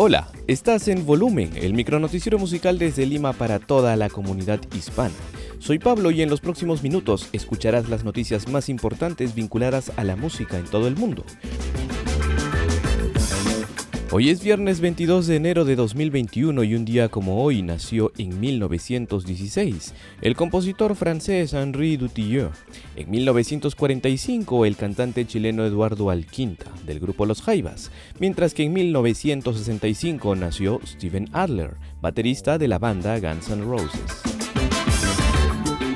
Hola, estás en Volumen, el micronoticiero musical desde Lima para toda la comunidad hispana. Soy Pablo y en los próximos minutos escucharás las noticias más importantes vinculadas a la música en todo el mundo. Hoy es viernes 22 de enero de 2021 y un día como hoy nació en 1916 el compositor francés Henri Dutilleux. En 1945 el cantante chileno Eduardo Alquinta del grupo Los Jaivas, mientras que en 1965 nació Steven Adler, baterista de la banda Guns N' Roses.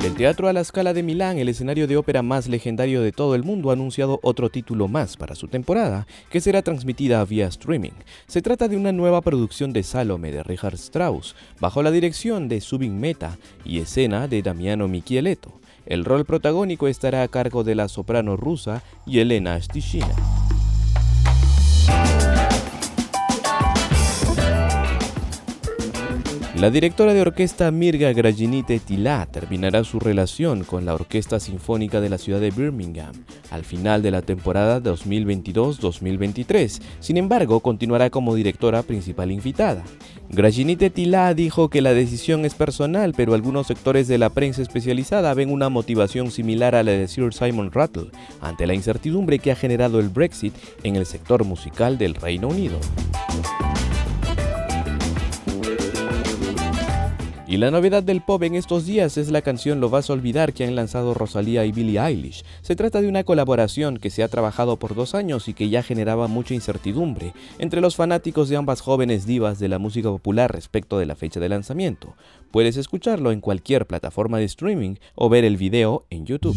El Teatro a la Scala de Milán, el escenario de ópera más legendario de todo el mundo, ha anunciado otro título más para su temporada, que será transmitida vía streaming. Se trata de una nueva producción de Salome de Richard Strauss, bajo la dirección de Subin Meta y escena de Damiano Michieletto. El rol protagónico estará a cargo de la soprano rusa Yelena Stishina. La directora de orquesta Mirga Graginite Tilá terminará su relación con la Orquesta Sinfónica de la ciudad de Birmingham al final de la temporada 2022-2023. Sin embargo, continuará como directora principal invitada. Graginite Tilá dijo que la decisión es personal, pero algunos sectores de la prensa especializada ven una motivación similar a la de Sir Simon Rattle ante la incertidumbre que ha generado el Brexit en el sector musical del Reino Unido. Y la novedad del pop en estos días es la canción Lo vas a olvidar que han lanzado Rosalía y Billie Eilish. Se trata de una colaboración que se ha trabajado por dos años y que ya generaba mucha incertidumbre entre los fanáticos de ambas jóvenes divas de la música popular respecto de la fecha de lanzamiento. Puedes escucharlo en cualquier plataforma de streaming o ver el video en YouTube.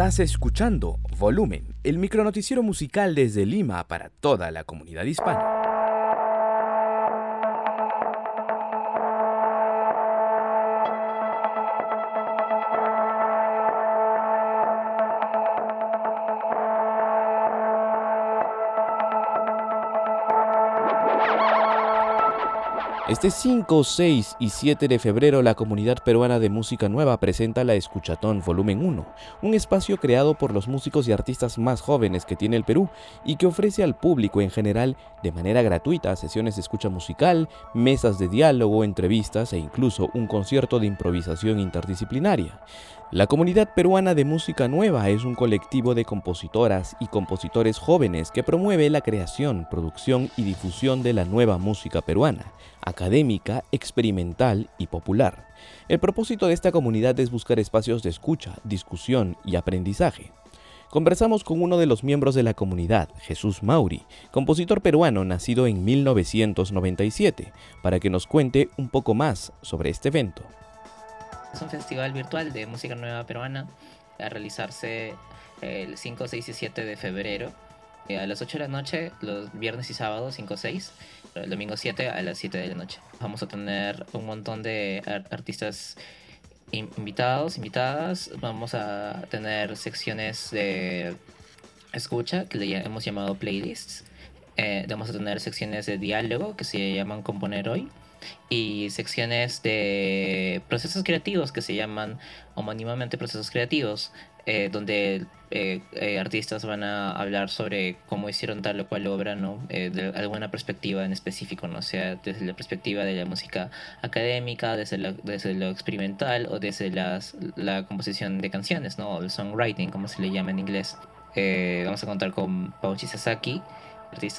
Estás escuchando Volumen, el micronoticiero musical desde Lima para toda la comunidad hispana. Este 5, 6 y 7 de febrero la comunidad peruana de música nueva presenta la Escuchatón Volumen 1, un espacio creado por los músicos y artistas más jóvenes que tiene el Perú y que ofrece al público en general de manera gratuita sesiones de escucha musical, mesas de diálogo, entrevistas e incluso un concierto de improvisación interdisciplinaria. La comunidad peruana de música nueva es un colectivo de compositoras y compositores jóvenes que promueve la creación, producción y difusión de la nueva música peruana, académica, experimental y popular. El propósito de esta comunidad es buscar espacios de escucha, discusión y aprendizaje. Conversamos con uno de los miembros de la comunidad, Jesús Mauri, compositor peruano nacido en 1997, para que nos cuente un poco más sobre este evento. Es un festival virtual de música nueva peruana a realizarse el 5, 6 y 7 de febrero eh, a las 8 de la noche, los viernes y sábados 5, 6, el domingo 7 a las 7 de la noche. Vamos a tener un montón de artistas invitados, invitadas. Vamos a tener secciones de escucha que le hemos llamado playlists. Eh, vamos a tener secciones de diálogo que se llaman componer hoy y secciones de procesos creativos que se llaman homónimamente procesos creativos, eh, donde eh, eh, artistas van a hablar sobre cómo hicieron tal o cual obra, ¿no? de alguna perspectiva en específico, ¿no? sea, desde la perspectiva de la música académica, desde, desde lo experimental o desde las, la composición de canciones, ¿no? O el songwriting, como se le llama en inglés. vamos a contar con Pauchi Sasaki,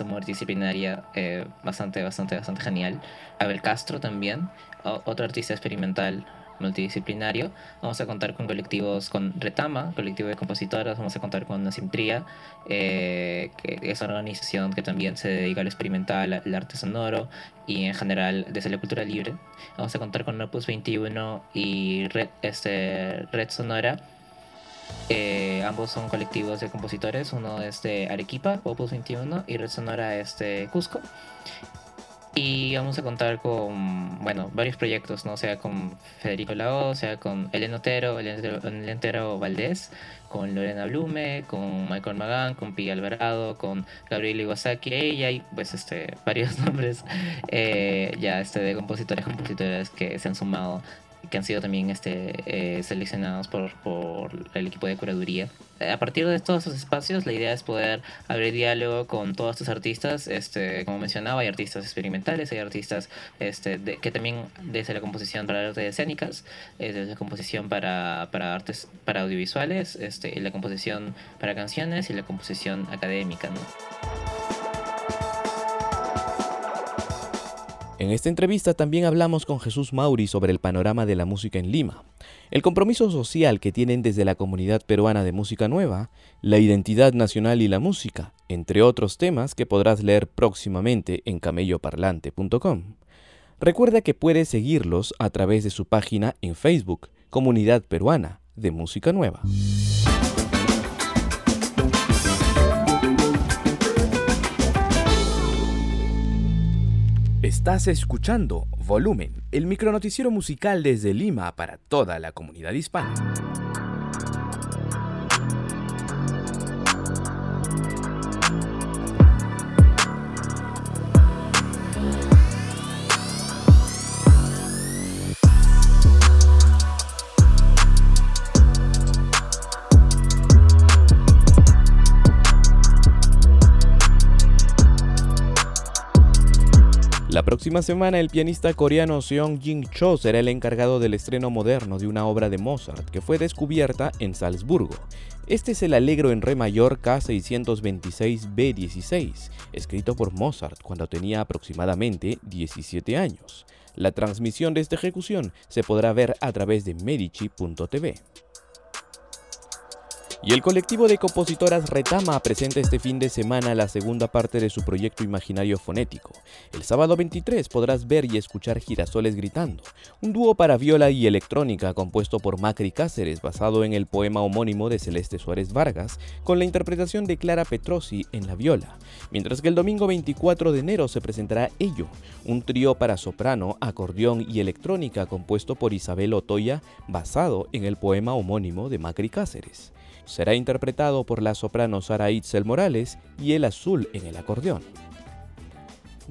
multidisciplinaria eh, bastante, bastante, bastante genial. Abel Castro también, otro artista experimental multidisciplinario. Vamos a contar con colectivos, con Retama, colectivo de compositoras, vamos a contar con Nasimtría, eh, que es una organización que también se dedica al experimental, al arte sonoro y en general desde la cultura libre. Vamos a contar con Opus 21 y Red, este, Red Sonora eh, ambos son colectivos de compositores, uno es de Arequipa, Opus 21, y Red Sonora es de Cusco. Y vamos a contar con, bueno, varios proyectos, ¿no? sea, con Federico Lao, sea, con Elena Otero, Elena Otero Valdés, con Lorena Blume, con Michael Magán, con Pi Alvarado, con Gabriel Iwasaki, y pues este varios nombres eh, ya este de compositores, compositores que se han sumado que han sido también este, eh, seleccionados por, por, el equipo de curaduría. A partir de todos esos espacios, la idea es poder abrir diálogo con todos estos artistas. Este, como mencionaba, hay artistas experimentales, hay artistas este, que también desde la composición para artes escénicas, eh, desde la composición para, para artes para audiovisuales, este, la composición para canciones y la composición académica. En esta entrevista también hablamos con Jesús Mauri sobre el panorama de la música en Lima, el compromiso social que tienen desde la comunidad peruana de música nueva, la identidad nacional y la música, entre otros temas que podrás leer próximamente en camelloparlante.com. Recuerda que puedes seguirlos a través de su página en Facebook, Comunidad Peruana de Música Nueva. Estás escuchando Volumen, el micronoticiero musical desde Lima para toda la comunidad hispana. La próxima semana el pianista coreano Seong Jin Cho será el encargado del estreno moderno de una obra de Mozart que fue descubierta en Salzburgo. Este es el Alegro en Re mayor K626B16, escrito por Mozart cuando tenía aproximadamente 17 años. La transmisión de esta ejecución se podrá ver a través de medici.tv. Y el colectivo de compositoras Retama presenta este fin de semana la segunda parte de su proyecto imaginario fonético. El sábado 23 podrás ver y escuchar Girasoles Gritando, un dúo para viola y electrónica compuesto por Macri Cáceres basado en el poema homónimo de Celeste Suárez Vargas, con la interpretación de Clara Petrosi en la viola, mientras que el domingo 24 de enero se presentará Ello, un trío para soprano, acordeón y electrónica compuesto por Isabel Otoya basado en el poema homónimo de Macri Cáceres será interpretado por la soprano Sara Itzel Morales y el azul en el acordeón.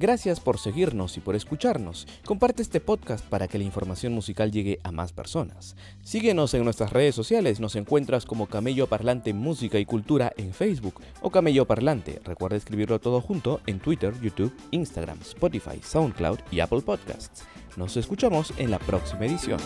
Gracias por seguirnos y por escucharnos. Comparte este podcast para que la información musical llegue a más personas. Síguenos en nuestras redes sociales, nos encuentras como Camello Parlante Música y Cultura en Facebook o Camello Parlante. Recuerda escribirlo todo junto en Twitter, YouTube, Instagram, Spotify, SoundCloud y Apple Podcasts. Nos escuchamos en la próxima edición.